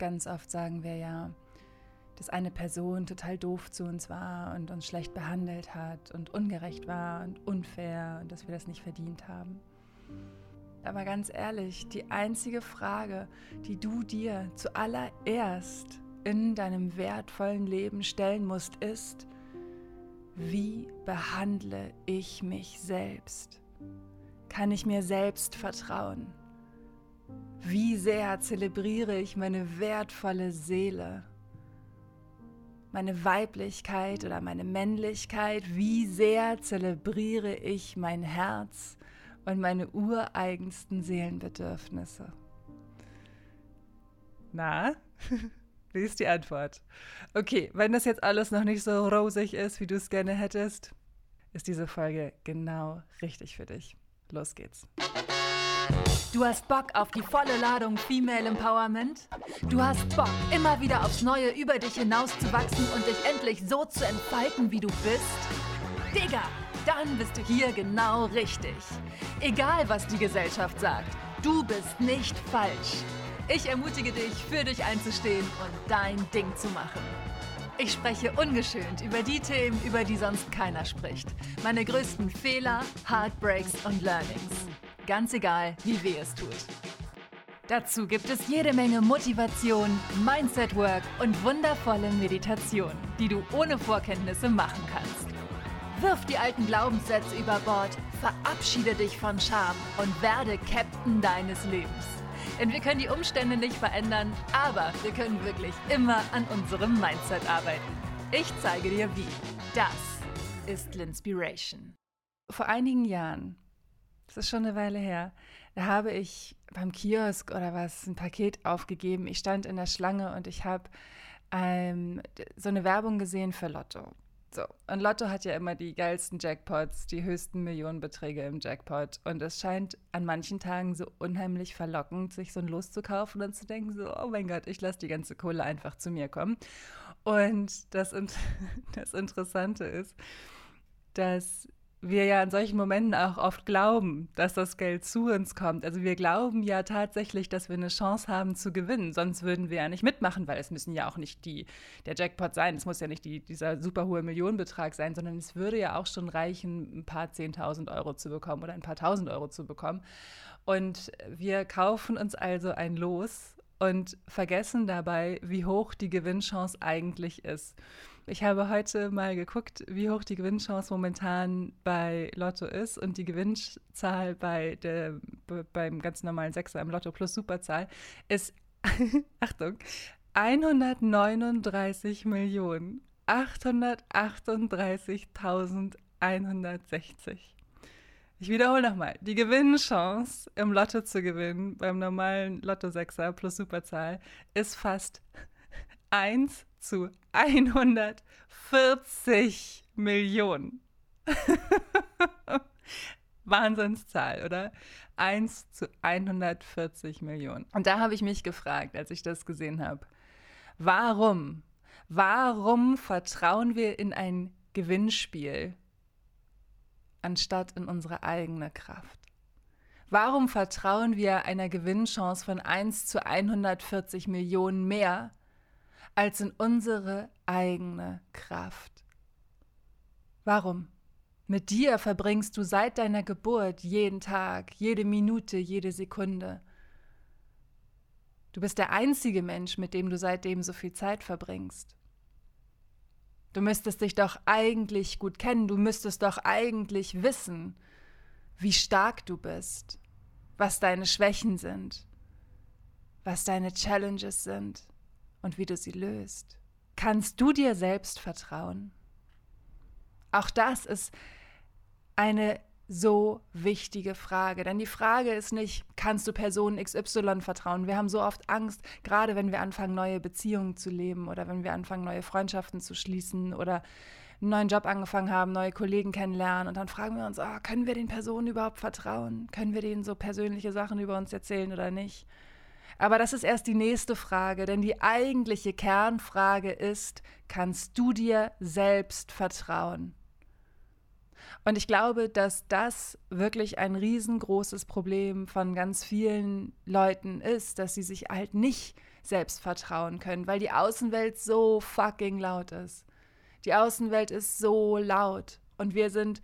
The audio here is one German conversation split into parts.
Ganz oft sagen wir ja, dass eine Person total doof zu uns war und uns schlecht behandelt hat und ungerecht war und unfair und dass wir das nicht verdient haben. Aber ganz ehrlich, die einzige Frage, die du dir zuallererst in deinem wertvollen Leben stellen musst, ist, wie behandle ich mich selbst? Kann ich mir selbst vertrauen? Wie sehr zelebriere ich meine wertvolle Seele? Meine Weiblichkeit oder meine Männlichkeit? Wie sehr zelebriere ich mein Herz und meine ureigensten Seelenbedürfnisse? Na, wie ist die Antwort? Okay, wenn das jetzt alles noch nicht so rosig ist, wie du es gerne hättest, ist diese Folge genau richtig für dich. Los geht's. Du hast Bock auf die volle Ladung Female Empowerment? Du hast Bock, immer wieder aufs Neue über dich hinauszuwachsen und dich endlich so zu entfalten, wie du bist? Digga, dann bist du hier genau richtig. Egal, was die Gesellschaft sagt, du bist nicht falsch. Ich ermutige dich, für dich einzustehen und dein Ding zu machen. Ich spreche ungeschönt über die Themen, über die sonst keiner spricht. Meine größten Fehler, Heartbreaks und Learnings. Ganz egal, wie weh es tut. Dazu gibt es jede Menge Motivation, Mindset-Work und wundervolle Meditation, die du ohne Vorkenntnisse machen kannst. Wirf die alten Glaubenssätze über Bord, verabschiede dich von Scham und werde Captain deines Lebens. Denn wir können die Umstände nicht verändern, aber wir können wirklich immer an unserem Mindset arbeiten. Ich zeige dir wie. Das ist Linspiration. Vor einigen Jahren, das ist schon eine Weile her, da habe ich beim Kiosk oder was ein Paket aufgegeben. Ich stand in der Schlange und ich habe ähm, so eine Werbung gesehen für Lotto. So, und Lotto hat ja immer die geilsten Jackpots, die höchsten Millionenbeträge im Jackpot. Und es scheint an manchen Tagen so unheimlich verlockend, sich so ein Los zu kaufen und zu denken, so, oh mein Gott, ich lasse die ganze Kohle einfach zu mir kommen. Und das, das Interessante ist, dass wir ja in solchen Momenten auch oft glauben, dass das Geld zu uns kommt. Also wir glauben ja tatsächlich, dass wir eine Chance haben zu gewinnen. Sonst würden wir ja nicht mitmachen, weil es müssen ja auch nicht die, der Jackpot sein. Es muss ja nicht die, dieser super hohe Millionenbetrag sein, sondern es würde ja auch schon reichen, ein paar Zehntausend Euro zu bekommen oder ein paar Tausend Euro zu bekommen. Und wir kaufen uns also ein Los und vergessen dabei, wie hoch die Gewinnchance eigentlich ist. Ich habe heute mal geguckt, wie hoch die Gewinnchance momentan bei Lotto ist und die Gewinnzahl bei der, beim ganz normalen Sechser im Lotto plus Superzahl ist, Achtung, 139 Millionen 838.160. Ich wiederhole nochmal. Die Gewinnchance im Lotto zu gewinnen beim normalen Lotto-Sechser plus Superzahl ist fast 1 zu 140 Millionen. Wahnsinnszahl, oder? 1 zu 140 Millionen. Und da habe ich mich gefragt, als ich das gesehen habe, warum, warum vertrauen wir in ein Gewinnspiel anstatt in unsere eigene Kraft? Warum vertrauen wir einer Gewinnchance von 1 zu 140 Millionen mehr als in unsere eigene Kraft. Warum? Mit dir verbringst du seit deiner Geburt jeden Tag, jede Minute, jede Sekunde. Du bist der einzige Mensch, mit dem du seitdem so viel Zeit verbringst. Du müsstest dich doch eigentlich gut kennen, du müsstest doch eigentlich wissen, wie stark du bist, was deine Schwächen sind, was deine Challenges sind und wie du sie löst. Kannst du dir selbst vertrauen? Auch das ist eine so wichtige Frage. Denn die Frage ist nicht, kannst du Person XY vertrauen? Wir haben so oft Angst, gerade wenn wir anfangen, neue Beziehungen zu leben oder wenn wir anfangen, neue Freundschaften zu schließen oder einen neuen Job angefangen haben, neue Kollegen kennenlernen. Und dann fragen wir uns, oh, können wir den Personen überhaupt vertrauen? Können wir denen so persönliche Sachen über uns erzählen oder nicht? Aber das ist erst die nächste Frage, denn die eigentliche Kernfrage ist, kannst du dir selbst vertrauen? Und ich glaube, dass das wirklich ein riesengroßes Problem von ganz vielen Leuten ist, dass sie sich halt nicht selbst vertrauen können, weil die Außenwelt so fucking laut ist. Die Außenwelt ist so laut und wir sind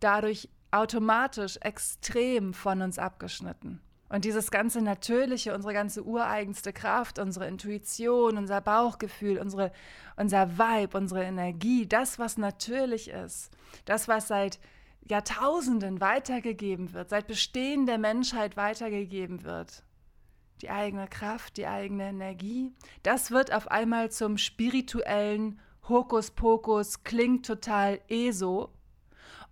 dadurch automatisch extrem von uns abgeschnitten. Und dieses ganze Natürliche, unsere ganze ureigenste Kraft, unsere Intuition, unser Bauchgefühl, unsere, unser Vibe, unsere Energie, das, was natürlich ist, das, was seit Jahrtausenden weitergegeben wird, seit Bestehen der Menschheit weitergegeben wird, die eigene Kraft, die eigene Energie, das wird auf einmal zum spirituellen Hokuspokus, klingt total ESO.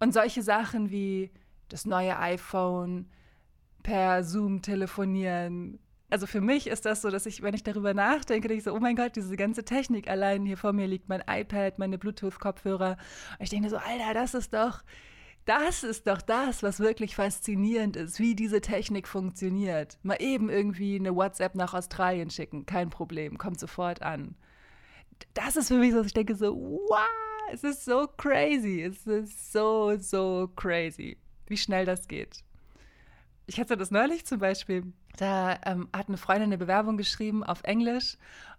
Und solche Sachen wie das neue iPhone, per Zoom telefonieren. Also für mich ist das so, dass ich, wenn ich darüber nachdenke, denke ich so, oh mein Gott, diese ganze Technik allein hier vor mir liegt, mein iPad, meine Bluetooth-Kopfhörer. Und ich denke so, Alter, das ist doch, das ist doch das, was wirklich faszinierend ist, wie diese Technik funktioniert. Mal eben irgendwie eine WhatsApp nach Australien schicken, kein Problem, kommt sofort an. Das ist für mich so, dass ich denke so, wow, es ist so crazy, es ist so, so crazy, wie schnell das geht ich hatte das neulich zum Beispiel. Da ähm, hat eine Freundin eine Bewerbung geschrieben auf Englisch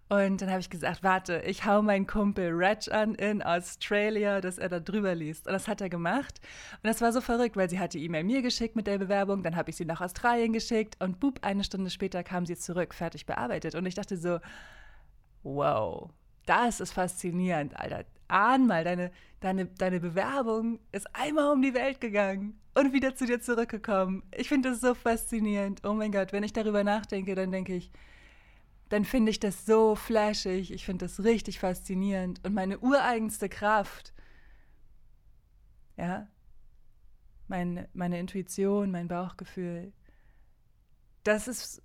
und dann habe ich gesagt, warte, ich hau meinen Kumpel Reg an in Australia, dass er da drüber liest. Und das hat er gemacht. Und das war so verrückt, weil sie die E-Mail mir geschickt mit der Bewerbung, dann habe ich sie nach Australien geschickt und boop, eine Stunde später kam sie zurück, fertig bearbeitet. Und ich dachte so, wow, das ist faszinierend, Alter. Ahn mal, deine, deine, deine Bewerbung ist einmal um die Welt gegangen und wieder zu dir zurückgekommen. Ich finde das so faszinierend. Oh mein Gott, wenn ich darüber nachdenke, dann denke ich, dann finde ich das so flashig. Ich finde das richtig faszinierend. Und meine ureigenste Kraft, ja, mein, meine Intuition, mein Bauchgefühl, das ist,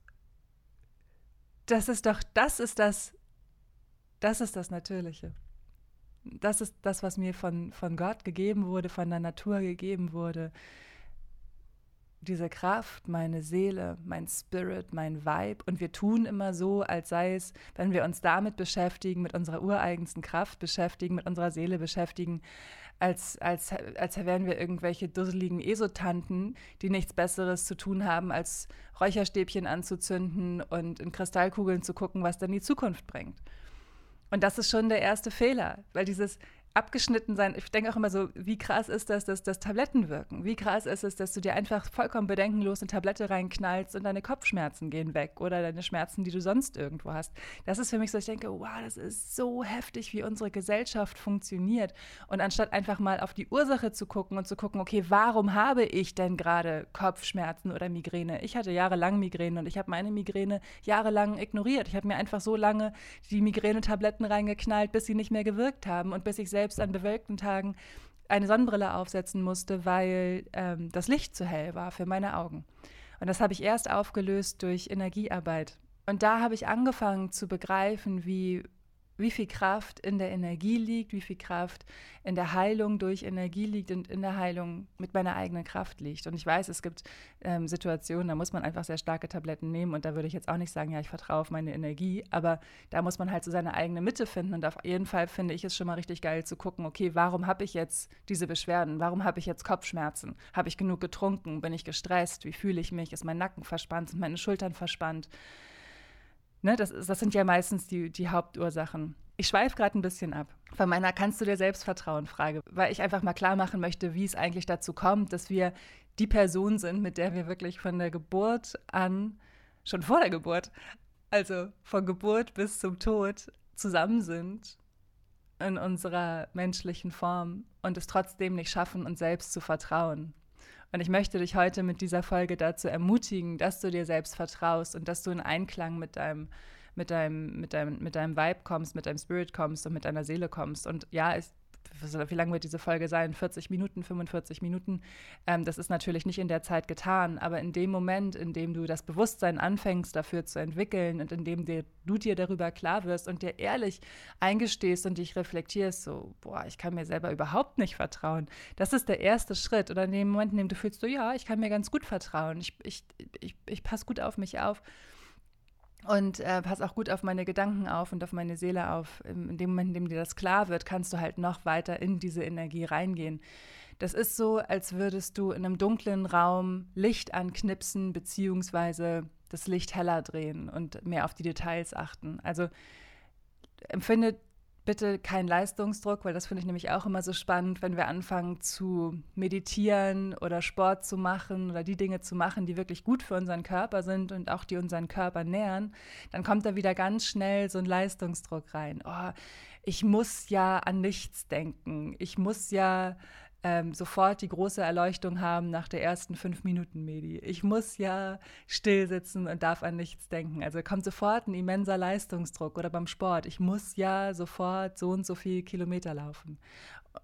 das ist doch, das ist das, das ist das Natürliche das ist das, was mir von, von Gott gegeben wurde, von der Natur gegeben wurde. Diese Kraft, meine Seele, mein Spirit, mein Vibe. Und wir tun immer so, als sei es, wenn wir uns damit beschäftigen, mit unserer ureigensten Kraft beschäftigen, mit unserer Seele beschäftigen, als, als, als wären wir irgendwelche dusseligen Esotanten, die nichts Besseres zu tun haben, als Räucherstäbchen anzuzünden und in Kristallkugeln zu gucken, was dann die Zukunft bringt. Und das ist schon der erste Fehler, weil dieses abgeschnitten sein. Ich denke auch immer so, wie krass ist das, dass das Tabletten wirken? Wie krass ist es, dass du dir einfach vollkommen bedenkenlos eine Tablette reinknallst und deine Kopfschmerzen gehen weg oder deine Schmerzen, die du sonst irgendwo hast? Das ist für mich so, ich denke, wow, das ist so heftig, wie unsere Gesellschaft funktioniert. Und anstatt einfach mal auf die Ursache zu gucken und zu gucken, okay, warum habe ich denn gerade Kopfschmerzen oder Migräne? Ich hatte jahrelang Migräne und ich habe meine Migräne jahrelang ignoriert. Ich habe mir einfach so lange die Migräne-Tabletten reingeknallt, bis sie nicht mehr gewirkt haben und bis ich selbst selbst an bewölkten Tagen eine Sonnenbrille aufsetzen musste, weil ähm, das Licht zu hell war für meine Augen. Und das habe ich erst aufgelöst durch Energiearbeit. Und da habe ich angefangen zu begreifen, wie wie viel Kraft in der Energie liegt, wie viel Kraft in der Heilung durch Energie liegt und in der Heilung mit meiner eigenen Kraft liegt. Und ich weiß, es gibt ähm, Situationen, da muss man einfach sehr starke Tabletten nehmen und da würde ich jetzt auch nicht sagen, ja, ich vertraue auf meine Energie, aber da muss man halt so seine eigene Mitte finden und auf jeden Fall finde ich es schon mal richtig geil zu gucken, okay, warum habe ich jetzt diese Beschwerden? Warum habe ich jetzt Kopfschmerzen? Habe ich genug getrunken? Bin ich gestresst? Wie fühle ich mich? Ist mein Nacken verspannt? Sind meine Schultern verspannt? Ne, das, das sind ja meistens die, die Hauptursachen. Ich schweife gerade ein bisschen ab von meiner Kannst du dir selbst vertrauen Frage, weil ich einfach mal klar machen möchte, wie es eigentlich dazu kommt, dass wir die Person sind, mit der wir wirklich von der Geburt an, schon vor der Geburt, also von Geburt bis zum Tod zusammen sind in unserer menschlichen Form und es trotzdem nicht schaffen, uns selbst zu vertrauen. Und ich möchte dich heute mit dieser Folge dazu ermutigen, dass du dir selbst vertraust und dass du in Einklang mit deinem, mit deinem, mit deinem, mit deinem Vibe kommst, mit deinem Spirit kommst und mit deiner Seele kommst. Und ja, es, wie lange wird diese Folge sein? 40 Minuten, 45 Minuten. Ähm, das ist natürlich nicht in der Zeit getan, aber in dem Moment, in dem du das Bewusstsein anfängst, dafür zu entwickeln und in dem dir, du dir darüber klar wirst und dir ehrlich eingestehst und dich reflektierst, so, boah, ich kann mir selber überhaupt nicht vertrauen. Das ist der erste Schritt. Oder in dem Moment, in dem du fühlst, so, ja, ich kann mir ganz gut vertrauen. Ich, ich, ich, ich passe gut auf mich auf und äh, pass auch gut auf meine Gedanken auf und auf meine Seele auf. In dem Moment, in dem dir das klar wird, kannst du halt noch weiter in diese Energie reingehen. Das ist so, als würdest du in einem dunklen Raum Licht anknipsen, beziehungsweise das Licht heller drehen und mehr auf die Details achten. Also empfindet bitte keinen Leistungsdruck, weil das finde ich nämlich auch immer so spannend, wenn wir anfangen zu meditieren oder Sport zu machen oder die Dinge zu machen, die wirklich gut für unseren Körper sind und auch die unseren Körper nähern, dann kommt da wieder ganz schnell so ein Leistungsdruck rein. Oh, ich muss ja an nichts denken. Ich muss ja ähm, sofort die große Erleuchtung haben nach der ersten fünf Minuten Medi. Ich muss ja still sitzen und darf an nichts denken. Also kommt sofort ein immenser Leistungsdruck oder beim Sport. Ich muss ja sofort so und so viele Kilometer laufen.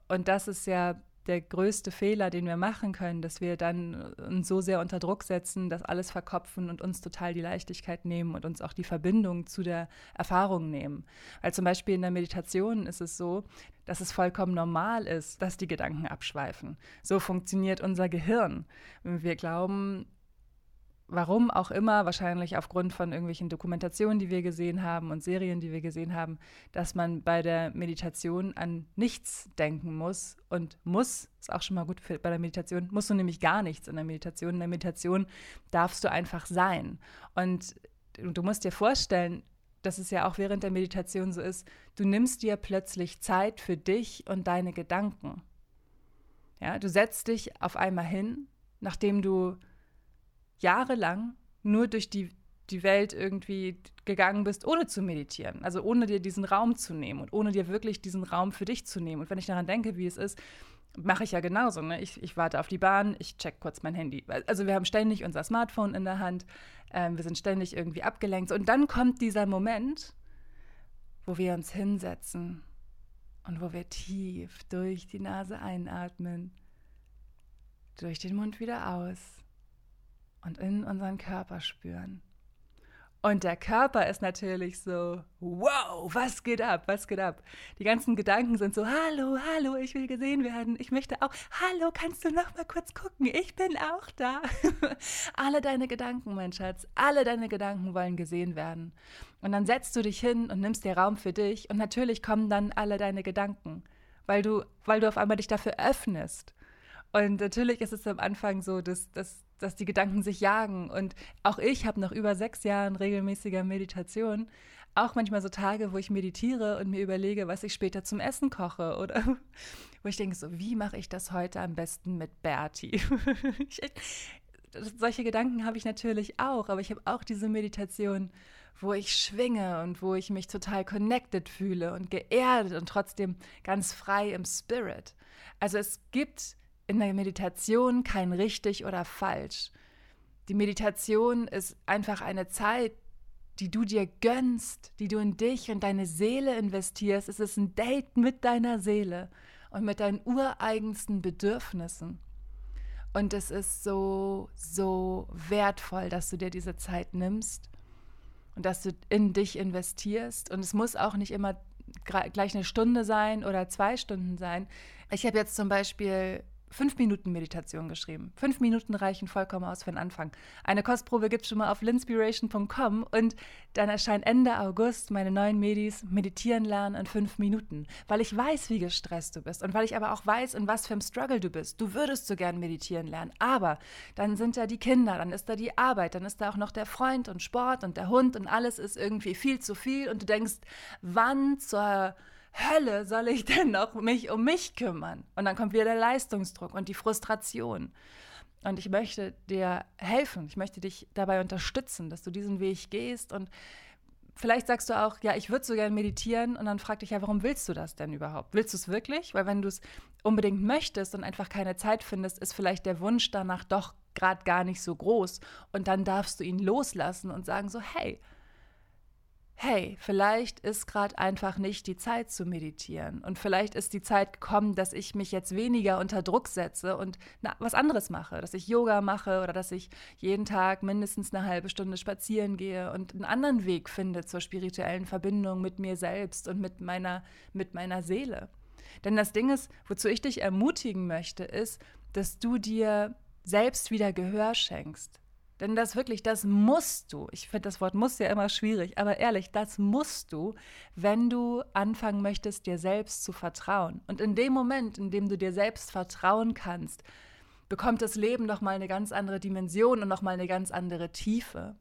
Und das ist ja der größte Fehler, den wir machen können, dass wir dann uns so sehr unter Druck setzen, dass alles verkopfen und uns total die Leichtigkeit nehmen und uns auch die Verbindung zu der Erfahrung nehmen. Weil zum Beispiel in der Meditation ist es so, dass es vollkommen normal ist, dass die Gedanken abschweifen. So funktioniert unser Gehirn. Wir glauben, warum auch immer, wahrscheinlich aufgrund von irgendwelchen Dokumentationen, die wir gesehen haben und Serien, die wir gesehen haben, dass man bei der Meditation an nichts denken muss und muss, ist auch schon mal gut für, bei der Meditation, musst du nämlich gar nichts in der Meditation. In der Meditation darfst du einfach sein. Und du musst dir vorstellen, dass es ja auch während der Meditation so ist, du nimmst dir plötzlich Zeit für dich und deine Gedanken. Ja, du setzt dich auf einmal hin, nachdem du jahrelang nur durch die, die Welt irgendwie gegangen bist, ohne zu meditieren. Also ohne dir diesen Raum zu nehmen und ohne dir wirklich diesen Raum für dich zu nehmen. Und wenn ich daran denke, wie es ist, mache ich ja genauso. Ne? Ich, ich warte auf die Bahn, ich check kurz mein Handy. Also wir haben ständig unser Smartphone in der Hand, ähm, wir sind ständig irgendwie abgelenkt. Und dann kommt dieser Moment, wo wir uns hinsetzen und wo wir tief durch die Nase einatmen, durch den Mund wieder aus und in unseren Körper spüren. Und der Körper ist natürlich so, wow, was geht ab, was geht ab? Die ganzen Gedanken sind so, hallo, hallo, ich will gesehen werden, ich möchte auch, hallo, kannst du noch mal kurz gucken, ich bin auch da. alle deine Gedanken, mein Schatz, alle deine Gedanken wollen gesehen werden. Und dann setzt du dich hin und nimmst dir Raum für dich und natürlich kommen dann alle deine Gedanken, weil du, weil du auf einmal dich dafür öffnest. Und natürlich ist es am Anfang so, dass, dass dass die Gedanken sich jagen. Und auch ich habe nach über sechs Jahren regelmäßiger Meditation auch manchmal so Tage, wo ich meditiere und mir überlege, was ich später zum Essen koche oder wo ich denke, so, wie mache ich das heute am besten mit Bertie? ich, solche Gedanken habe ich natürlich auch, aber ich habe auch diese Meditation, wo ich schwinge und wo ich mich total connected fühle und geerdet und trotzdem ganz frei im Spirit. Also es gibt in der Meditation kein richtig oder falsch. Die Meditation ist einfach eine Zeit, die du dir gönnst, die du in dich und deine Seele investierst. Es ist ein Date mit deiner Seele und mit deinen ureigensten Bedürfnissen. Und es ist so, so wertvoll, dass du dir diese Zeit nimmst und dass du in dich investierst. Und es muss auch nicht immer gleich eine Stunde sein oder zwei Stunden sein. Ich habe jetzt zum Beispiel fünf Minuten Meditation geschrieben. Fünf Minuten reichen vollkommen aus für den Anfang. Eine Kostprobe gibt es schon mal auf linspiration.com und dann erscheint Ende August meine neuen Medis Meditieren lernen in fünf Minuten, weil ich weiß, wie gestresst du bist und weil ich aber auch weiß, in was für einem Struggle du bist. Du würdest so gern meditieren lernen, aber dann sind da die Kinder, dann ist da die Arbeit, dann ist da auch noch der Freund und Sport und der Hund und alles ist irgendwie viel zu viel und du denkst, wann zur Hölle soll ich denn noch mich um mich kümmern? Und dann kommt wieder der Leistungsdruck und die Frustration. Und ich möchte dir helfen, ich möchte dich dabei unterstützen, dass du diesen Weg gehst. Und vielleicht sagst du auch, ja, ich würde so gerne meditieren. Und dann frag dich ja, warum willst du das denn überhaupt? Willst du es wirklich? Weil wenn du es unbedingt möchtest und einfach keine Zeit findest, ist vielleicht der Wunsch danach doch gerade gar nicht so groß. Und dann darfst du ihn loslassen und sagen so, hey, hey, vielleicht ist gerade einfach nicht die Zeit zu meditieren und vielleicht ist die Zeit gekommen, dass ich mich jetzt weniger unter Druck setze und na, was anderes mache, dass ich Yoga mache oder dass ich jeden Tag mindestens eine halbe Stunde spazieren gehe und einen anderen Weg finde zur spirituellen Verbindung mit mir selbst und mit meiner, mit meiner Seele. Denn das Ding ist, wozu ich dich ermutigen möchte, ist, dass du dir selbst wieder Gehör schenkst. Denn das wirklich, das musst du. Ich finde das Wort muss ja immer schwierig, aber ehrlich, das musst du, wenn du anfangen möchtest, dir selbst zu vertrauen. Und in dem Moment, in dem du dir selbst vertrauen kannst, bekommt das Leben noch mal eine ganz andere Dimension und noch mal eine ganz andere Tiefe.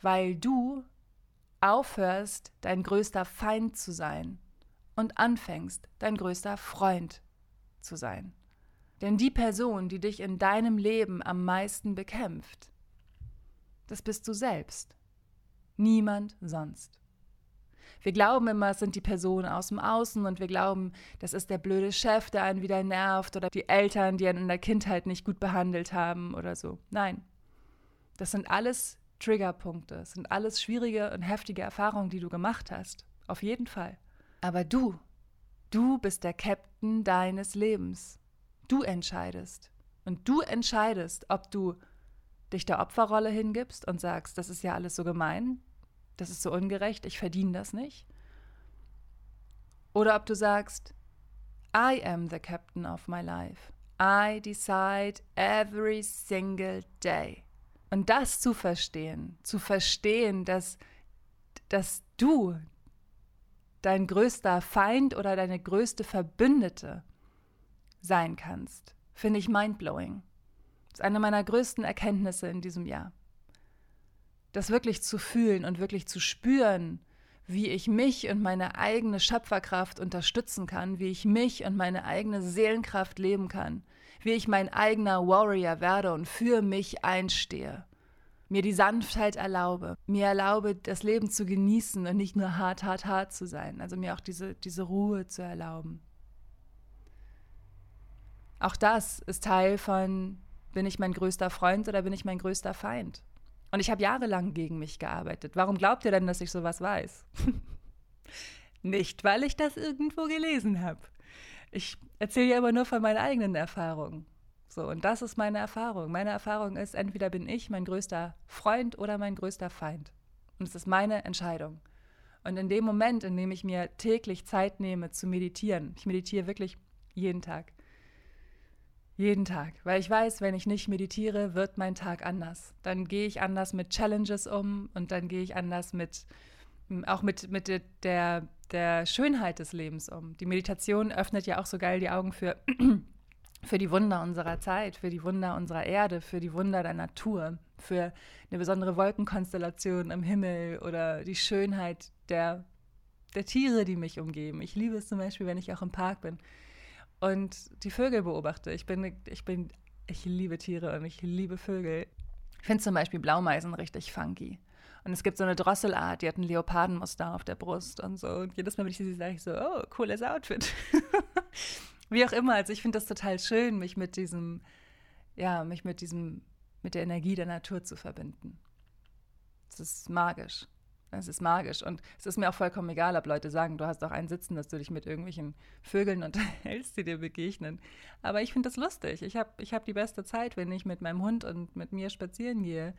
weil du aufhörst, dein größter Feind zu sein und anfängst, dein größter Freund zu sein. Denn die Person, die dich in deinem Leben am meisten bekämpft, das bist du selbst. Niemand sonst. Wir glauben immer, es sind die Personen aus dem Außen und wir glauben, das ist der blöde Chef, der einen wieder nervt oder die Eltern, die einen in der Kindheit nicht gut behandelt haben oder so. Nein, das sind alles Triggerpunkte, das sind alles schwierige und heftige Erfahrungen, die du gemacht hast. Auf jeden Fall. Aber du, du bist der Captain deines Lebens. Du entscheidest. Und du entscheidest, ob du dich der Opferrolle hingibst und sagst, das ist ja alles so gemein, das ist so ungerecht, ich verdiene das nicht. Oder ob du sagst, I am the captain of my life. I decide every single day. Und das zu verstehen, zu verstehen, dass, dass du dein größter Feind oder deine größte Verbündete sein kannst, finde ich mindblowing. Das ist eine meiner größten Erkenntnisse in diesem Jahr. Das wirklich zu fühlen und wirklich zu spüren, wie ich mich und meine eigene Schöpferkraft unterstützen kann, wie ich mich und meine eigene Seelenkraft leben kann, wie ich mein eigener Warrior werde und für mich einstehe. Mir die Sanftheit erlaube, mir erlaube, das Leben zu genießen und nicht nur hart, hart, hart zu sein. Also mir auch diese, diese Ruhe zu erlauben. Auch das ist Teil von, bin ich mein größter Freund oder bin ich mein größter Feind? Und ich habe jahrelang gegen mich gearbeitet. Warum glaubt ihr denn, dass ich sowas weiß? Nicht, weil ich das irgendwo gelesen habe. Ich erzähle ja immer nur von meinen eigenen Erfahrungen. So, und das ist meine Erfahrung. Meine Erfahrung ist, entweder bin ich mein größter Freund oder mein größter Feind. Und es ist meine Entscheidung. Und in dem Moment, in dem ich mir täglich Zeit nehme zu meditieren, ich meditiere wirklich jeden Tag, jeden Tag, weil ich weiß, wenn ich nicht meditiere, wird mein Tag anders. Dann gehe ich anders mit Challenges um und dann gehe ich anders mit, auch mit, mit der, der Schönheit des Lebens um. Die Meditation öffnet ja auch so geil die Augen für, für die Wunder unserer Zeit, für die Wunder unserer Erde, für die Wunder der Natur, für eine besondere Wolkenkonstellation im Himmel oder die Schönheit der, der Tiere, die mich umgeben. Ich liebe es zum Beispiel, wenn ich auch im Park bin und die Vögel beobachte. Ich bin, ich bin, ich liebe Tiere und ich liebe Vögel. Ich finde zum Beispiel Blaumeisen richtig funky. Und es gibt so eine Drosselart, die hat ein Leopardenmuster auf der Brust und so. Und jedes Mal, wenn ich sie sage ich so, oh, cooles Outfit. Wie auch immer. Also ich finde das total schön, mich mit diesem, ja, mich mit diesem, mit der Energie der Natur zu verbinden. Das ist magisch. Es ist magisch. Und es ist mir auch vollkommen egal, ob Leute sagen, du hast auch einen Sitzen, dass du dich mit irgendwelchen Vögeln unterhältst, die dir begegnen. Aber ich finde das lustig. Ich habe ich hab die beste Zeit, wenn ich mit meinem Hund und mit mir spazieren gehe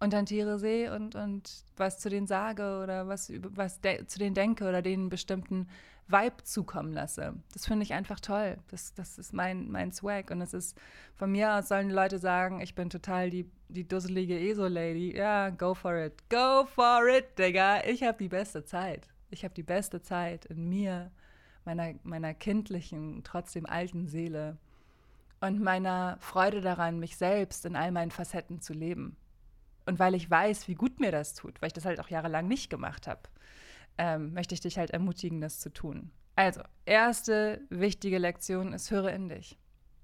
und dann Tiere sehe und, und was zu denen sage oder was, was zu denen denke oder denen bestimmten Vibe zukommen lasse. Das finde ich einfach toll. Das, das ist mein, mein Swag. Und es ist von mir aus sollen die Leute sagen, ich bin total die, die dusselige ESO-Lady. Ja, go for it. Go for it, Digga. Ich habe die beste Zeit. Ich habe die beste Zeit in mir, meiner, meiner kindlichen, trotzdem alten Seele und meiner Freude daran, mich selbst in all meinen Facetten zu leben. Und weil ich weiß, wie gut mir das tut, weil ich das halt auch jahrelang nicht gemacht habe ähm, möchte ich dich halt ermutigen, das zu tun. Also, erste wichtige Lektion ist, höre in dich.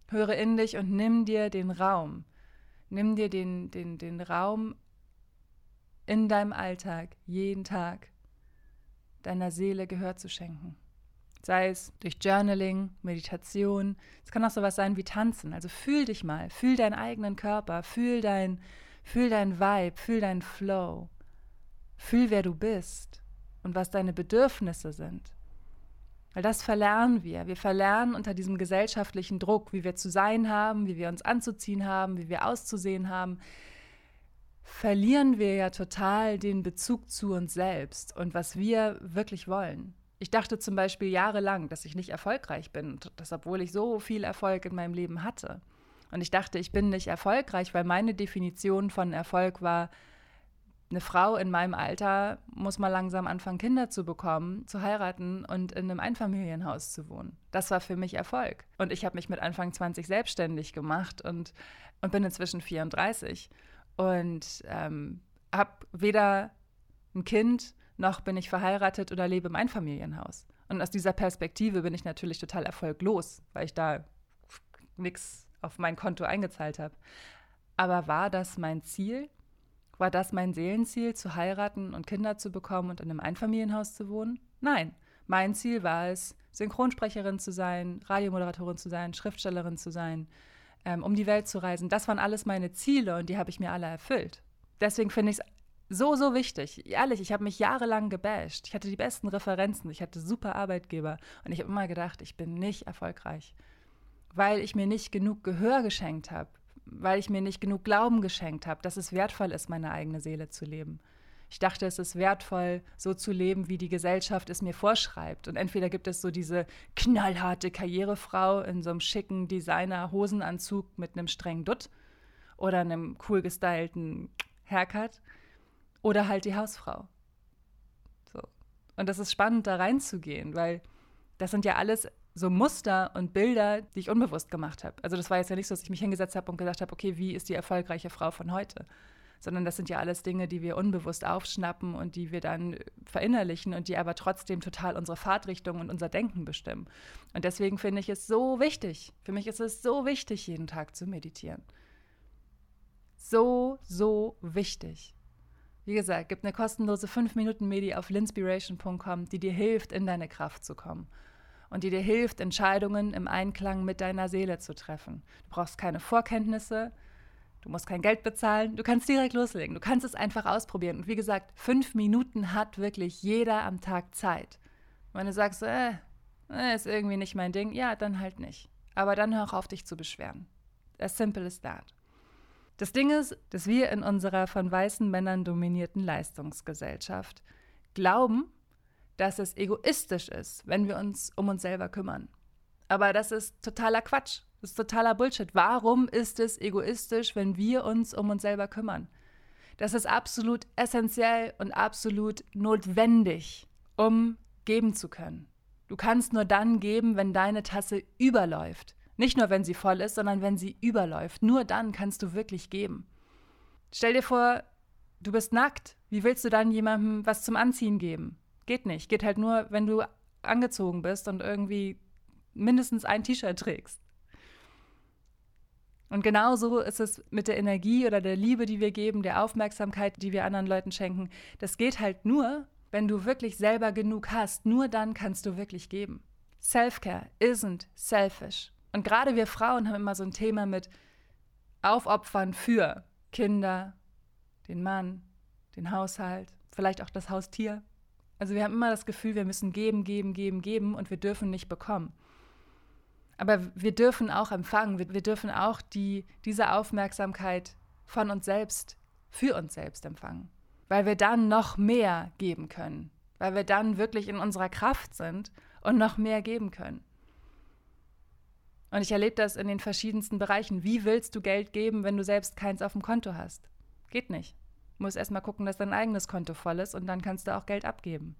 Höre in dich und nimm dir den Raum. Nimm dir den, den, den Raum in deinem Alltag, jeden Tag, deiner Seele Gehör zu schenken. Sei es durch Journaling, Meditation. Es kann auch sowas sein wie Tanzen. Also fühl dich mal, fühl deinen eigenen Körper, fühl dein, fühl dein Vibe, fühl dein Flow. Fühl, wer du bist und was deine Bedürfnisse sind. Weil das verlernen wir. Wir verlernen unter diesem gesellschaftlichen Druck, wie wir zu sein haben, wie wir uns anzuziehen haben, wie wir auszusehen haben, verlieren wir ja total den Bezug zu uns selbst und was wir wirklich wollen. Ich dachte zum Beispiel jahrelang, dass ich nicht erfolgreich bin, dass obwohl ich so viel Erfolg in meinem Leben hatte. Und ich dachte, ich bin nicht erfolgreich, weil meine Definition von Erfolg war, eine Frau in meinem Alter muss mal langsam anfangen, Kinder zu bekommen, zu heiraten und in einem Einfamilienhaus zu wohnen. Das war für mich Erfolg. Und ich habe mich mit Anfang 20 selbstständig gemacht und, und bin inzwischen 34. Und ähm, habe weder ein Kind noch bin ich verheiratet oder lebe im Einfamilienhaus. Und aus dieser Perspektive bin ich natürlich total erfolglos, weil ich da nichts auf mein Konto eingezahlt habe. Aber war das mein Ziel? War das mein Seelenziel, zu heiraten und Kinder zu bekommen und in einem Einfamilienhaus zu wohnen? Nein. Mein Ziel war es, Synchronsprecherin zu sein, Radiomoderatorin zu sein, Schriftstellerin zu sein, ähm, um die Welt zu reisen. Das waren alles meine Ziele und die habe ich mir alle erfüllt. Deswegen finde ich es so, so wichtig. Ehrlich, ich habe mich jahrelang gebasht. Ich hatte die besten Referenzen, ich hatte super Arbeitgeber und ich habe immer gedacht, ich bin nicht erfolgreich, weil ich mir nicht genug Gehör geschenkt habe, weil ich mir nicht genug Glauben geschenkt habe, dass es wertvoll ist, meine eigene Seele zu leben. Ich dachte, es ist wertvoll, so zu leben, wie die Gesellschaft es mir vorschreibt. Und entweder gibt es so diese knallharte Karrierefrau in so einem schicken Designer-Hosenanzug mit einem strengen Dutt oder einem cool gestylten Haircut oder halt die Hausfrau. So. Und das ist spannend, da reinzugehen, weil das sind ja alles so Muster und Bilder, die ich unbewusst gemacht habe. Also das war jetzt ja nicht so, dass ich mich hingesetzt habe und gesagt habe, okay, wie ist die erfolgreiche Frau von heute? Sondern das sind ja alles Dinge, die wir unbewusst aufschnappen und die wir dann verinnerlichen und die aber trotzdem total unsere Fahrtrichtung und unser Denken bestimmen. Und deswegen finde ich es so wichtig, für mich ist es so wichtig, jeden Tag zu meditieren. So, so wichtig. Wie gesagt, gibt eine kostenlose 5-Minuten-Medi auf linspiration.com, die dir hilft, in deine Kraft zu kommen und die dir hilft, Entscheidungen im Einklang mit deiner Seele zu treffen. Du brauchst keine Vorkenntnisse, du musst kein Geld bezahlen, du kannst direkt loslegen, du kannst es einfach ausprobieren. Und wie gesagt, fünf Minuten hat wirklich jeder am Tag Zeit. wenn du sagst, äh, äh, ist irgendwie nicht mein Ding, ja, dann halt nicht. Aber dann hör auch auf, dich zu beschweren. As simple as that. Das Ding ist, dass wir in unserer von weißen Männern dominierten Leistungsgesellschaft glauben, dass es egoistisch ist, wenn wir uns um uns selber kümmern. Aber das ist totaler Quatsch. Das ist totaler Bullshit. Warum ist es egoistisch, wenn wir uns um uns selber kümmern? Das ist absolut essentiell und absolut notwendig, um geben zu können. Du kannst nur dann geben, wenn deine Tasse überläuft. Nicht nur, wenn sie voll ist, sondern wenn sie überläuft. Nur dann kannst du wirklich geben. Stell dir vor, du bist nackt. Wie willst du dann jemandem was zum Anziehen geben? Geht nicht. Geht halt nur, wenn du angezogen bist und irgendwie mindestens ein T-Shirt trägst. Und genauso ist es mit der Energie oder der Liebe, die wir geben, der Aufmerksamkeit, die wir anderen Leuten schenken. Das geht halt nur, wenn du wirklich selber genug hast. Nur dann kannst du wirklich geben. Self-Care isn't selfish. Und gerade wir Frauen haben immer so ein Thema mit Aufopfern für Kinder, den Mann, den Haushalt, vielleicht auch das Haustier. Also wir haben immer das Gefühl, wir müssen geben, geben, geben, geben und wir dürfen nicht bekommen. Aber wir dürfen auch empfangen, wir, wir dürfen auch die, diese Aufmerksamkeit von uns selbst, für uns selbst empfangen. Weil wir dann noch mehr geben können. Weil wir dann wirklich in unserer Kraft sind und noch mehr geben können. Und ich erlebe das in den verschiedensten Bereichen. Wie willst du Geld geben, wenn du selbst keins auf dem Konto hast? Geht nicht. Musst erstmal gucken, dass dein eigenes Konto voll ist und dann kannst du auch Geld abgeben.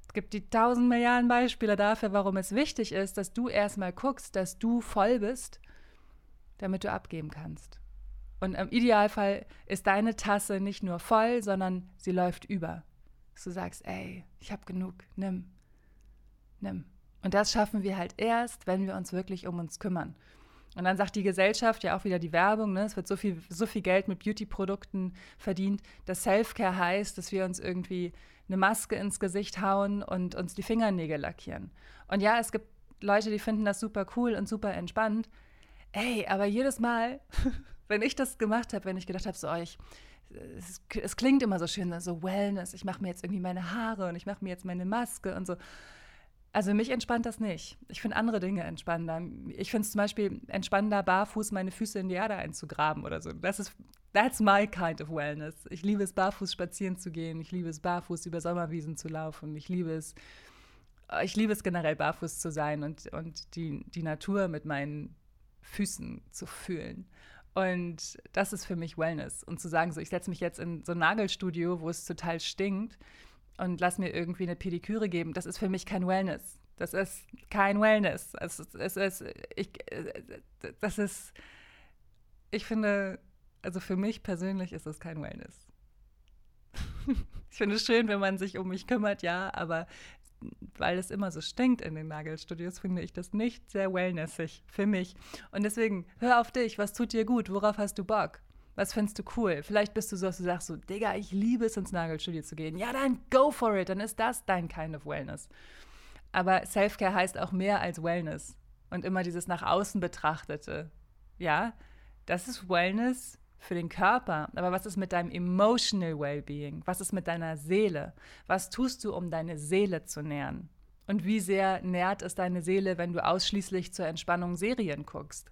Es gibt die tausend Milliarden Beispiele dafür, warum es wichtig ist, dass du erstmal guckst, dass du voll bist, damit du abgeben kannst. Und im Idealfall ist deine Tasse nicht nur voll, sondern sie läuft über. Dass du sagst, ey, ich habe genug, nimm, nimm. Und das schaffen wir halt erst, wenn wir uns wirklich um uns kümmern. Und dann sagt die Gesellschaft ja auch wieder die Werbung, ne? es wird so viel, so viel Geld mit Beauty-Produkten verdient, dass Self-Care heißt, dass wir uns irgendwie eine Maske ins Gesicht hauen und uns die Fingernägel lackieren. Und ja, es gibt Leute, die finden das super cool und super entspannt. Ey, aber jedes Mal, wenn ich das gemacht habe, wenn ich gedacht habe, so, oh, ich, es, es, klingt immer so schön, so Wellness, ich mache mir jetzt irgendwie meine Haare und ich mache mir jetzt meine Maske und so. Also mich entspannt das nicht. Ich finde andere Dinge entspannender. Ich finde es zum Beispiel entspannender, barfuß meine Füße in die Erde einzugraben oder so. Das ist, that's my kind of wellness. Ich liebe es, barfuß spazieren zu gehen. Ich liebe es, barfuß über Sommerwiesen zu laufen. Ich liebe es, ich liebe es generell, barfuß zu sein und, und die, die Natur mit meinen Füßen zu fühlen. Und das ist für mich Wellness. Und zu sagen, so, ich setze mich jetzt in so ein Nagelstudio, wo es total stinkt und lass mir irgendwie eine Pediküre geben, das ist für mich kein Wellness. Das ist kein Wellness. Es, es, es, ich, das ist, ich finde, also für mich persönlich ist es kein Wellness. ich finde es schön, wenn man sich um mich kümmert, ja, aber weil es immer so stinkt in den Nagelstudios, finde ich das nicht sehr wellnessig für mich. Und deswegen, hör auf dich, was tut dir gut, worauf hast du Bock? Was findest du cool? Vielleicht bist du so, dass du sagst so, Digga, ich liebe es, ins Nagelstudio zu gehen. Ja, dann go for it, dann ist das dein kind of Wellness. Aber Self-Care heißt auch mehr als Wellness. Und immer dieses nach außen betrachtete. Ja, das ist Wellness für den Körper. Aber was ist mit deinem emotional Wellbeing? Was ist mit deiner Seele? Was tust du, um deine Seele zu nähren? Und wie sehr nährt es deine Seele, wenn du ausschließlich zur Entspannung Serien guckst?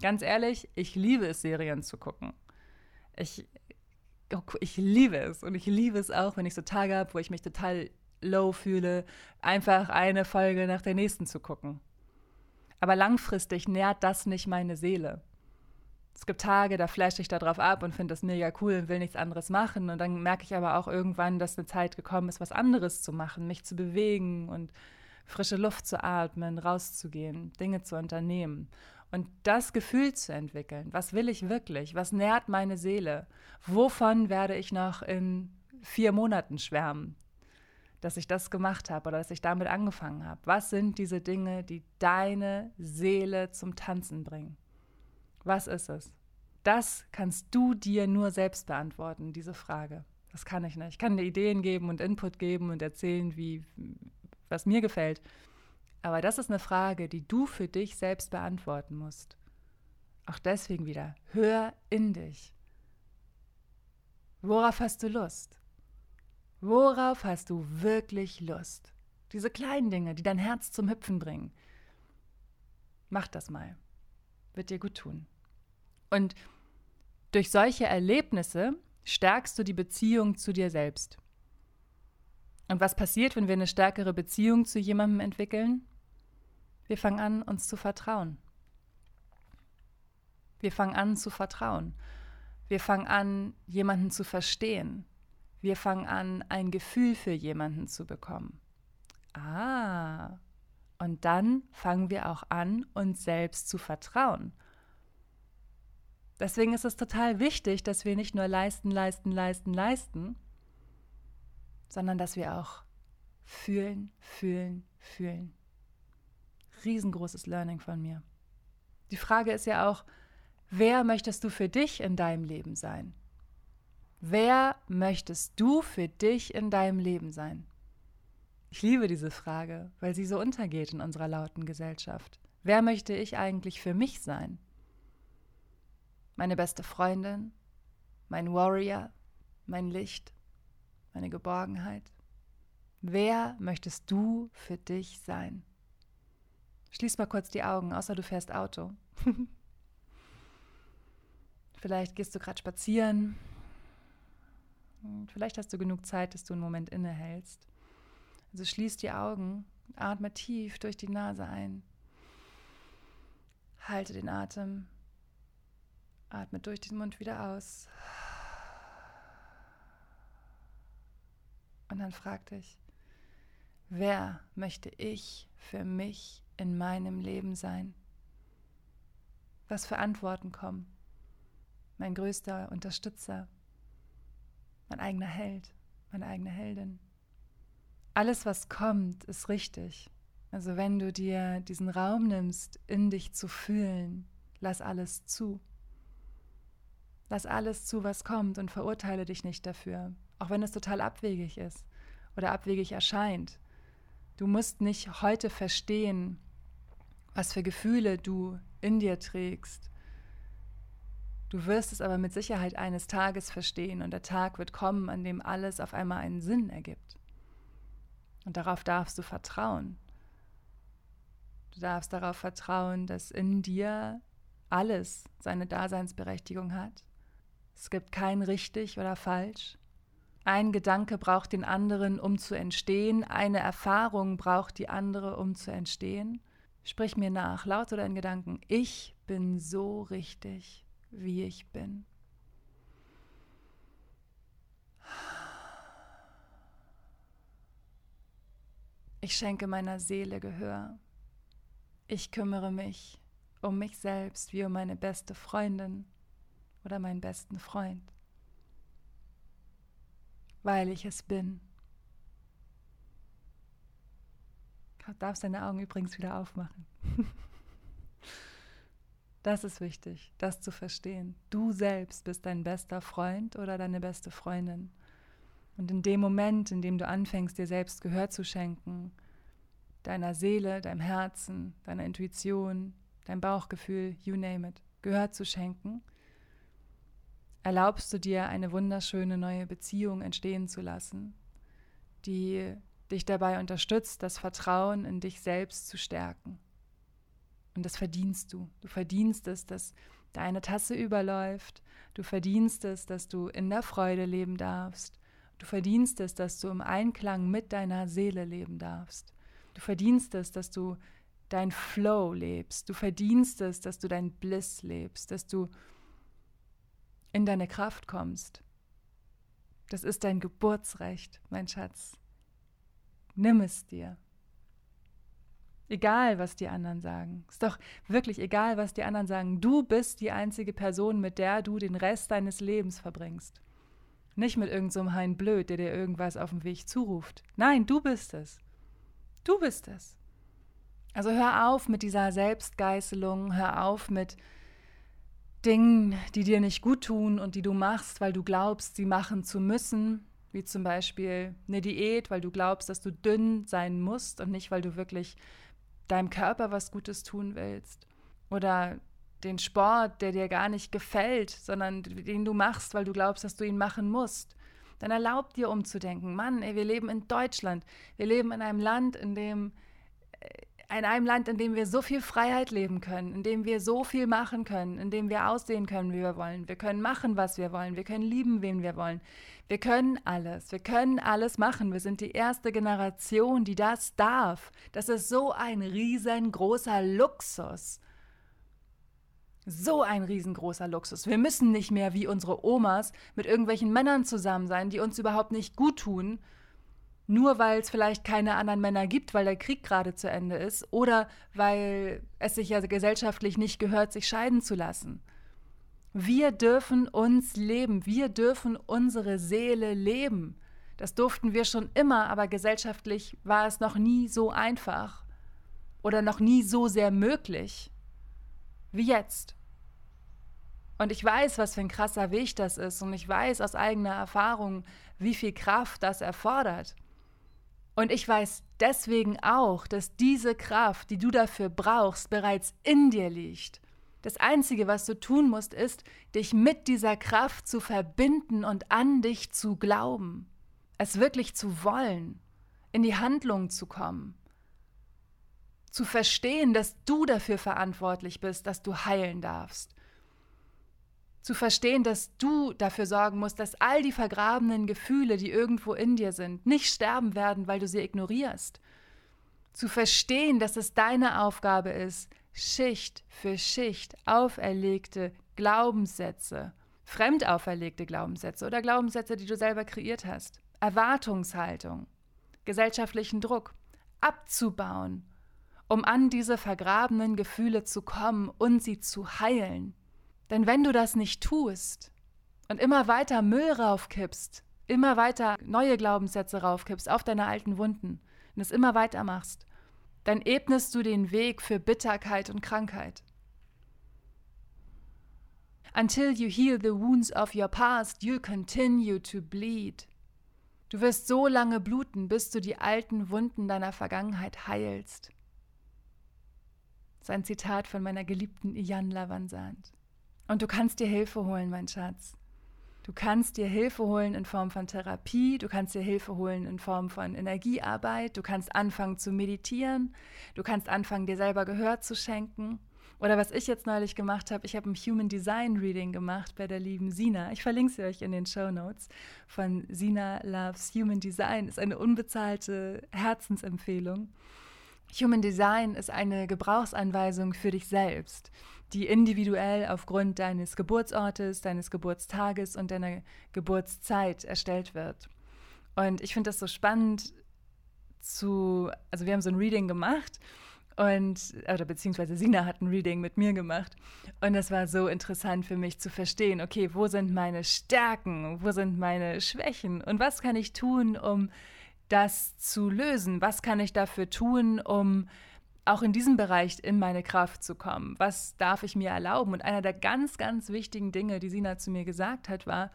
Ganz ehrlich, ich liebe es, Serien zu gucken. Ich, ich liebe es. Und ich liebe es auch, wenn ich so Tage habe, wo ich mich total low fühle, einfach eine Folge nach der nächsten zu gucken. Aber langfristig nährt das nicht meine Seele. Es gibt Tage, da flashe ich da drauf ab und finde das mega cool und will nichts anderes machen. Und dann merke ich aber auch irgendwann, dass eine Zeit gekommen ist, was anderes zu machen, mich zu bewegen und frische Luft zu atmen, rauszugehen, Dinge zu unternehmen. Und das Gefühl zu entwickeln, was will ich wirklich? Was nährt meine Seele? Wovon werde ich noch in vier Monaten schwärmen? Dass ich das gemacht habe oder dass ich damit angefangen habe. Was sind diese Dinge, die deine Seele zum Tanzen bringen? Was ist es? Das kannst du dir nur selbst beantworten, diese Frage. Das kann ich nicht. Ich kann dir Ideen geben und Input geben und erzählen, wie, was mir gefällt. Aber das ist eine Frage, die du für dich selbst beantworten musst. Auch deswegen wieder, hör in dich. Worauf hast du Lust? Worauf hast du wirklich Lust? Diese kleinen Dinge, die dein Herz zum Hüpfen bringen. Mach das mal. Wird dir gut tun. Und durch solche Erlebnisse stärkst du die Beziehung zu dir selbst. Und was passiert, wenn wir eine stärkere Beziehung zu jemandem entwickeln? Wir fangen an, uns zu vertrauen. Wir fangen an zu vertrauen. Wir fangen an, jemanden zu verstehen. Wir fangen an, ein Gefühl für jemanden zu bekommen. Ah, und dann fangen wir auch an, uns selbst zu vertrauen. Deswegen ist es total wichtig, dass wir nicht nur leisten, leisten, leisten, leisten, sondern dass wir auch fühlen, fühlen, fühlen. Riesengroßes Learning von mir. Die Frage ist ja auch, wer möchtest du für dich in deinem Leben sein? Wer möchtest du für dich in deinem Leben sein? Ich liebe diese Frage, weil sie so untergeht in unserer lauten Gesellschaft. Wer möchte ich eigentlich für mich sein? meine beste Freundin, mein Warrior, mein Licht, meine Geborgenheit. Wer möchtest du für dich sein? Schließ mal kurz die Augen, außer du fährst Auto. Vielleicht gehst du gerade spazieren. Vielleicht hast du genug Zeit, dass du einen Moment innehältst. Also schließ die Augen, atme tief durch die Nase ein. Halte den Atem Atme durch den Mund wieder aus. Und dann frag dich, wer möchte ich für mich in meinem Leben sein? Was für Antworten kommen? Mein größter Unterstützer, mein eigener Held, meine eigene Heldin. Alles, was kommt, ist richtig. Also wenn du dir diesen Raum nimmst, in dich zu fühlen, lass alles zu. Lass alles zu, was kommt und verurteile dich nicht dafür, auch wenn es total abwegig ist oder abwegig erscheint. Du musst nicht heute verstehen, was für Gefühle du in dir trägst. Du wirst es aber mit Sicherheit eines Tages verstehen und der Tag wird kommen, an dem alles auf einmal einen Sinn ergibt. Und darauf darfst du vertrauen. Du darfst darauf vertrauen, dass in dir alles seine Daseinsberechtigung hat es gibt kein richtig oder falsch. Ein Gedanke braucht den anderen, um zu entstehen. Eine Erfahrung braucht die andere, um zu entstehen. Sprich mir nach, laut oder in Gedanken. Ich bin so richtig, wie ich bin. Ich schenke meiner Seele Gehör. Ich kümmere mich um mich selbst wie um meine beste Freundin oder meinen besten Freund? Weil ich es bin. Du darfst deine Augen übrigens wieder aufmachen. Das ist wichtig, das zu verstehen. Du selbst bist dein bester Freund oder deine beste Freundin. Und in dem Moment, in dem du anfängst, dir selbst Gehör zu schenken, deiner Seele, deinem Herzen, deiner Intuition, deinem Bauchgefühl, you name it, Gehör zu schenken, erlaubst du dir eine wunderschöne neue Beziehung entstehen zu lassen, die dich dabei unterstützt, das Vertrauen in dich selbst zu stärken. Und das verdienst du. Du verdienst es, dass deine Tasse überläuft. Du verdienst es, dass du in der Freude leben darfst. Du verdienst es, dass du im Einklang mit deiner Seele leben darfst. Du verdienst es, dass du dein Flow lebst. Du verdienst es, dass du dein Bliss lebst, dass du in deine Kraft kommst. Das ist dein Geburtsrecht, mein Schatz. Nimm es dir. Egal, was die anderen sagen. Ist doch wirklich egal, was die anderen sagen. Du bist die einzige Person, mit der du den Rest deines Lebens verbringst. Nicht mit irgendeinem so Hein Blöd, der dir irgendwas auf dem Weg zuruft. Nein, du bist es. Du bist es. Also hör auf mit dieser Selbstgeißelung, hör auf mit Dingen, die dir nicht gut tun und die du machst, weil du glaubst, sie machen zu müssen, wie zum Beispiel eine Diät, weil du glaubst, dass du dünn sein musst und nicht, weil du wirklich deinem Körper was Gutes tun willst. Oder den Sport, der dir gar nicht gefällt, sondern den du machst, weil du glaubst, dass du ihn machen musst. Dann erlaub dir umzudenken. Mann, ey, wir leben in Deutschland. Wir leben in einem Land, in dem in einem Land, in dem wir so viel Freiheit leben können, in dem wir so viel machen können, in dem wir aussehen können, wie wir wollen. Wir können machen, was wir wollen. Wir können lieben, wen wir wollen. Wir können alles. Wir können alles machen. Wir sind die erste Generation, die das darf. Das ist so ein riesengroßer Luxus. So ein riesengroßer Luxus. Wir müssen nicht mehr wie unsere Omas mit irgendwelchen Männern zusammen sein, die uns überhaupt nicht gut tun, nur weil es vielleicht keine anderen Männer gibt, weil der Krieg gerade zu Ende ist oder weil es sich ja gesellschaftlich nicht gehört, sich scheiden zu lassen. Wir dürfen uns leben, wir dürfen unsere Seele leben. Das durften wir schon immer, aber gesellschaftlich war es noch nie so einfach oder noch nie so sehr möglich wie jetzt. Und ich weiß, was für ein krasser Weg das ist und ich weiß aus eigener Erfahrung, wie viel Kraft das erfordert. Und ich weiß deswegen auch, dass diese Kraft, die du dafür brauchst, bereits in dir liegt. Das Einzige, was du tun musst, ist, dich mit dieser Kraft zu verbinden und an dich zu glauben, es wirklich zu wollen, in die Handlung zu kommen, zu verstehen, dass du dafür verantwortlich bist, dass du heilen darfst, zu verstehen, dass du dafür sorgen musst, dass all die vergrabenen Gefühle, die irgendwo in dir sind, nicht sterben werden, weil du sie ignorierst, zu verstehen, dass es deine Aufgabe ist, Schicht für Schicht auferlegte Glaubenssätze, fremd auferlegte Glaubenssätze oder Glaubenssätze, die du selber kreiert hast, Erwartungshaltung, gesellschaftlichen Druck abzubauen, um an diese vergrabenen Gefühle zu kommen und sie zu heilen. Denn wenn du das nicht tust und immer weiter Müll raufkippst, immer weiter neue Glaubenssätze raufkippst auf deine alten Wunden und es immer weiter machst, dann ebnest du den Weg für Bitterkeit und Krankheit. Until you heal the wounds of your past, you continue to bleed. Du wirst so lange bluten, bis du die alten Wunden deiner Vergangenheit heilst. Das ist ein Zitat von meiner geliebten Jan Lavansand. Und du kannst dir Hilfe holen, mein Schatz. Du kannst dir Hilfe holen in Form von Therapie, du kannst dir Hilfe holen in Form von Energiearbeit, du kannst anfangen zu meditieren, du kannst anfangen, dir selber Gehör zu schenken. Oder was ich jetzt neulich gemacht habe, ich habe ein Human Design Reading gemacht bei der lieben Sina. Ich verlinke sie euch in den Show Notes von Sina Loves Human Design. Ist eine unbezahlte Herzensempfehlung. Human Design ist eine Gebrauchsanweisung für dich selbst die individuell aufgrund deines Geburtsortes, deines Geburtstages und deiner Geburtszeit erstellt wird. Und ich finde das so spannend zu, also wir haben so ein Reading gemacht Und, oder beziehungsweise Sina hat ein Reading mit mir gemacht. Und es war so interessant für mich zu verstehen, okay, wo sind meine Stärken, wo sind meine Schwächen und was kann ich tun, um das zu lösen? Was kann ich dafür tun, um auch in diesem Bereich in meine Kraft zu kommen? Was darf ich mir erlauben? Und einer der ganz, ganz wichtigen Dinge, die Sina zu mir gesagt hat, war,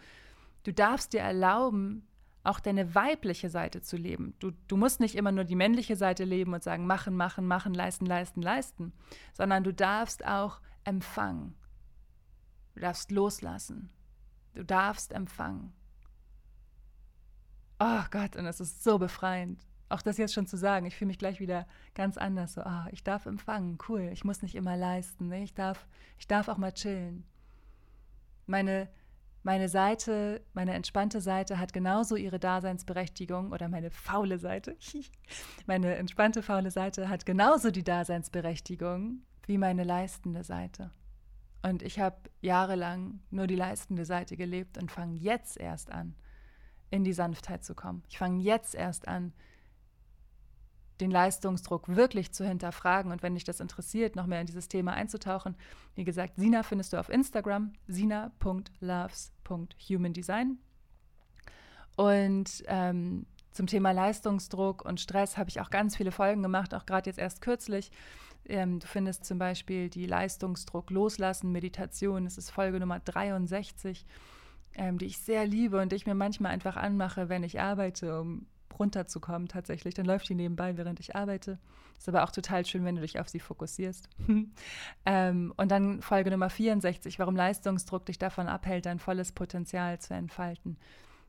du darfst dir erlauben, auch deine weibliche Seite zu leben. Du, du musst nicht immer nur die männliche Seite leben und sagen, machen, machen, machen, leisten, leisten, leisten, sondern du darfst auch empfangen. Du darfst loslassen. Du darfst empfangen. Oh Gott, und es ist so befreiend. Auch das jetzt schon zu sagen, ich fühle mich gleich wieder ganz anders. So, oh, ich darf empfangen, cool. Ich muss nicht immer leisten. Ne? Ich, darf, ich darf auch mal chillen. Meine meine Seite, meine entspannte Seite hat genauso ihre Daseinsberechtigung oder meine faule Seite. meine entspannte faule Seite hat genauso die Daseinsberechtigung wie meine leistende Seite. Und ich habe jahrelang nur die leistende Seite gelebt und fange jetzt erst an, in die Sanftheit zu kommen. Ich fange jetzt erst an, den Leistungsdruck wirklich zu hinterfragen und wenn dich das interessiert, noch mehr in dieses Thema einzutauchen. Wie gesagt, Sina findest du auf Instagram, sina.loves.humandesign. Und ähm, zum Thema Leistungsdruck und Stress habe ich auch ganz viele Folgen gemacht, auch gerade jetzt erst kürzlich. Ähm, du findest zum Beispiel die Leistungsdruck loslassen, Meditation, das ist Folge Nummer 63, ähm, die ich sehr liebe und die ich mir manchmal einfach anmache, wenn ich arbeite, um runterzukommen tatsächlich. Dann läuft die nebenbei, während ich arbeite. Ist aber auch total schön, wenn du dich auf sie fokussierst. ähm, und dann Folge Nummer 64, warum Leistungsdruck dich davon abhält, dein volles Potenzial zu entfalten.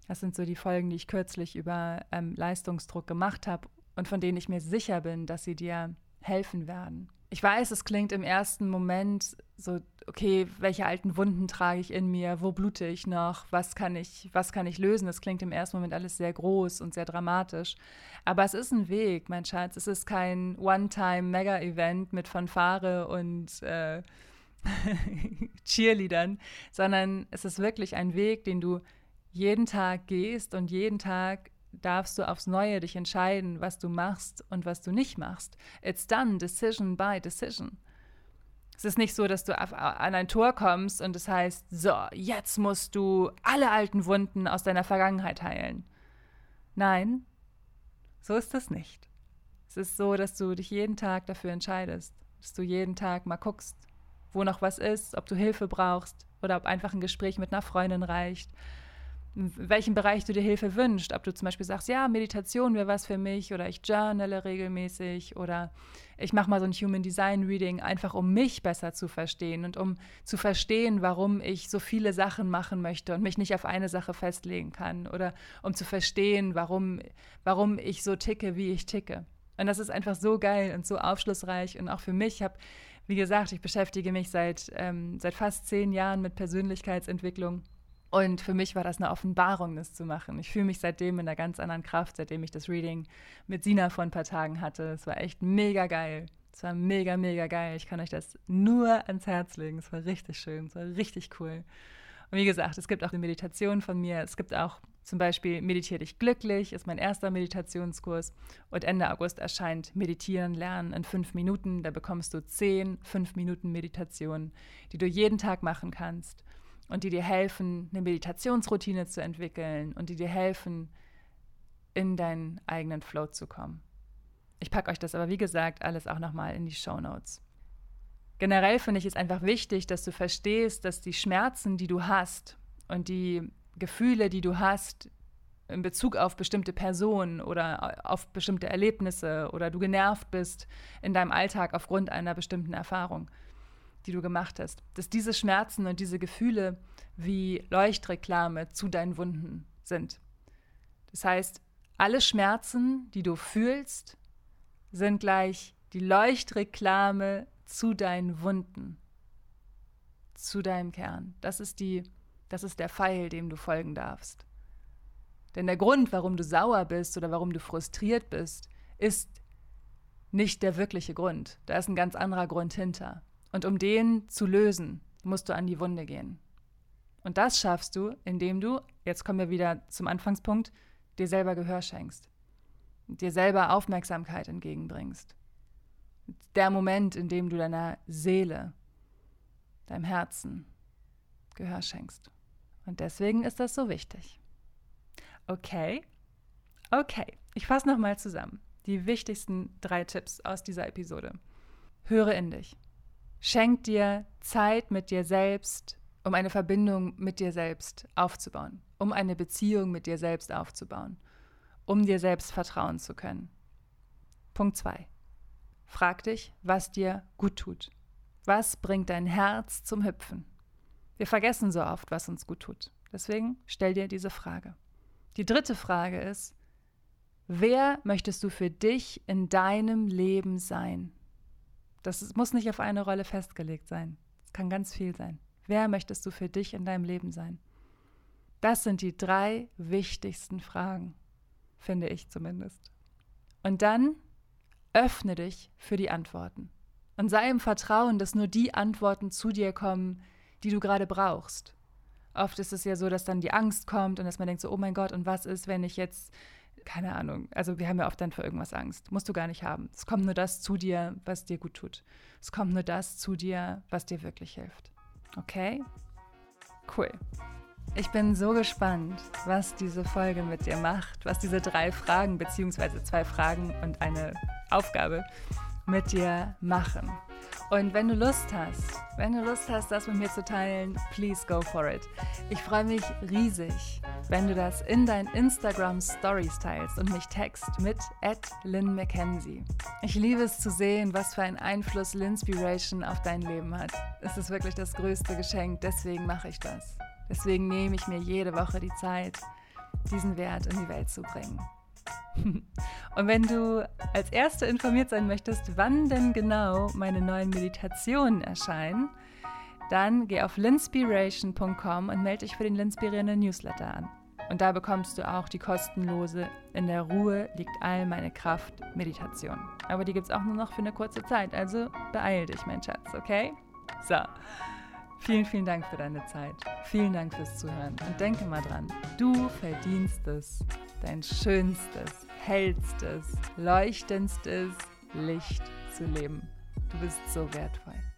Das sind so die Folgen, die ich kürzlich über ähm, Leistungsdruck gemacht habe und von denen ich mir sicher bin, dass sie dir helfen werden ich weiß, es klingt im ersten Moment so, okay, welche alten Wunden trage ich in mir, wo blute ich noch, was kann ich, was kann ich lösen? Das klingt im ersten Moment alles sehr groß und sehr dramatisch. Aber es ist ein Weg, mein Schatz. Es ist kein One-Time-Mega-Event mit Fanfare und äh, Cheerleadern, sondern es ist wirklich ein Weg, den du jeden Tag gehst und jeden Tag darfst du aufs Neue dich entscheiden, was du machst und was du nicht machst. It's done, decision by decision. Es ist nicht so, dass du an ein Tor kommst und es heißt, so, jetzt musst du alle alten Wunden aus deiner Vergangenheit heilen. Nein, so ist das nicht. Es ist so, dass du dich jeden Tag dafür entscheidest, dass du jeden Tag mal guckst, wo noch was ist, ob du Hilfe brauchst oder ob einfach ein Gespräch mit einer Freundin reicht, in welchem Bereich du dir Hilfe wünschst. Ob du zum Beispiel sagst, ja, Meditation wäre was für mich oder ich journale regelmäßig oder ich mache mal so ein Human Design Reading, einfach um mich besser zu verstehen und um zu verstehen, warum ich so viele Sachen machen möchte und mich nicht auf eine Sache festlegen kann oder um zu verstehen, warum, warum ich so ticke, wie ich ticke. Und das ist einfach so geil und so aufschlussreich und auch für mich. Ich habe, wie gesagt, ich beschäftige mich seit, ähm, seit fast zehn Jahren mit Persönlichkeitsentwicklung und für mich war das eine Offenbarung, das zu machen. Ich fühle mich seitdem in einer ganz anderen Kraft, seitdem ich das Reading mit Sina vor ein paar Tagen hatte. Es war echt mega geil. Es war mega, mega geil. Ich kann euch das nur ans Herz legen. Es war richtig schön. Es war richtig cool. Und wie gesagt, es gibt auch eine Meditation von mir. Es gibt auch zum Beispiel Meditier dich glücklich, ist mein erster Meditationskurs. Und Ende August erscheint Meditieren lernen in fünf Minuten. Da bekommst du zehn fünf Minuten Meditationen, die du jeden Tag machen kannst und die dir helfen, eine Meditationsroutine zu entwickeln und die dir helfen, in deinen eigenen Flow zu kommen. Ich packe euch das aber, wie gesagt, alles auch nochmal in die Show Notes. Generell finde ich es einfach wichtig, dass du verstehst, dass die Schmerzen, die du hast und die Gefühle, die du hast in Bezug auf bestimmte Personen oder auf bestimmte Erlebnisse oder du genervt bist in deinem Alltag aufgrund einer bestimmten Erfahrung, die du gemacht hast. Dass diese Schmerzen und diese Gefühle wie Leuchtreklame zu deinen Wunden sind. Das heißt, alle Schmerzen, die du fühlst, sind gleich die Leuchtreklame zu deinen Wunden, zu deinem Kern. Das ist, die, das ist der Pfeil, dem du folgen darfst. Denn der Grund, warum du sauer bist oder warum du frustriert bist, ist nicht der wirkliche Grund. Da ist ein ganz anderer Grund hinter. Und um den zu lösen, musst du an die Wunde gehen. Und das schaffst du, indem du, jetzt kommen wir wieder zum Anfangspunkt, dir selber Gehör schenkst, dir selber Aufmerksamkeit entgegenbringst. der Moment, in dem du deiner Seele, deinem Herzen Gehör schenkst. Und deswegen ist das so wichtig. Okay, okay, ich fasse nochmal zusammen. Die wichtigsten drei Tipps aus dieser Episode. Höre in dich. Schenk dir Zeit mit dir selbst, um eine Verbindung mit dir selbst aufzubauen, um eine Beziehung mit dir selbst aufzubauen, um dir selbst vertrauen zu können. Punkt 2. Frag dich, was dir gut tut. Was bringt dein Herz zum Hüpfen? Wir vergessen so oft, was uns gut tut. Deswegen stell dir diese Frage. Die dritte Frage ist, wer möchtest du für dich in deinem Leben sein? Das muss nicht auf eine Rolle festgelegt sein. Es kann ganz viel sein. Wer möchtest du für dich in deinem Leben sein? Das sind die drei wichtigsten Fragen, finde ich zumindest. Und dann öffne dich für die Antworten und sei im Vertrauen, dass nur die Antworten zu dir kommen, die du gerade brauchst. Oft ist es ja so, dass dann die Angst kommt und dass man denkt so, oh mein Gott, und was ist, wenn ich jetzt, keine Ahnung, also wir haben ja oft dann für irgendwas Angst. Musst du gar nicht haben. Es kommt nur das zu dir, was dir gut tut. Es kommt nur das zu dir, was dir wirklich hilft. Okay? Cool. Ich bin so gespannt, was diese Folge mit dir macht, was diese drei Fragen, beziehungsweise zwei Fragen und eine Aufgabe mit dir machen. Und wenn du Lust hast, wenn du Lust hast, das mit mir zu teilen, please go for it. Ich freue mich riesig, wenn du das in deinen Instagram Stories teilst und mich text mit Lynn McKenzie. Ich liebe es zu sehen, was für einen Einfluss Linspiration auf dein Leben hat. Es ist wirklich das größte Geschenk, deswegen mache ich das. Deswegen nehme ich mir jede Woche die Zeit, diesen Wert in die Welt zu bringen. Und wenn du als Erste informiert sein möchtest, wann denn genau meine neuen Meditationen erscheinen, dann geh auf linspiration.com und melde dich für den Linspirierenden Newsletter an. Und da bekommst du auch die kostenlose In der Ruhe liegt all meine Kraft Meditation. Aber die gibt es auch nur noch für eine kurze Zeit, also beeil dich, mein Schatz, okay? So. Vielen, vielen Dank für deine Zeit. Vielen Dank fürs Zuhören. Und denke mal dran, du verdienst es, dein schönstes, hellstes, leuchtendstes Licht zu leben. Du bist so wertvoll.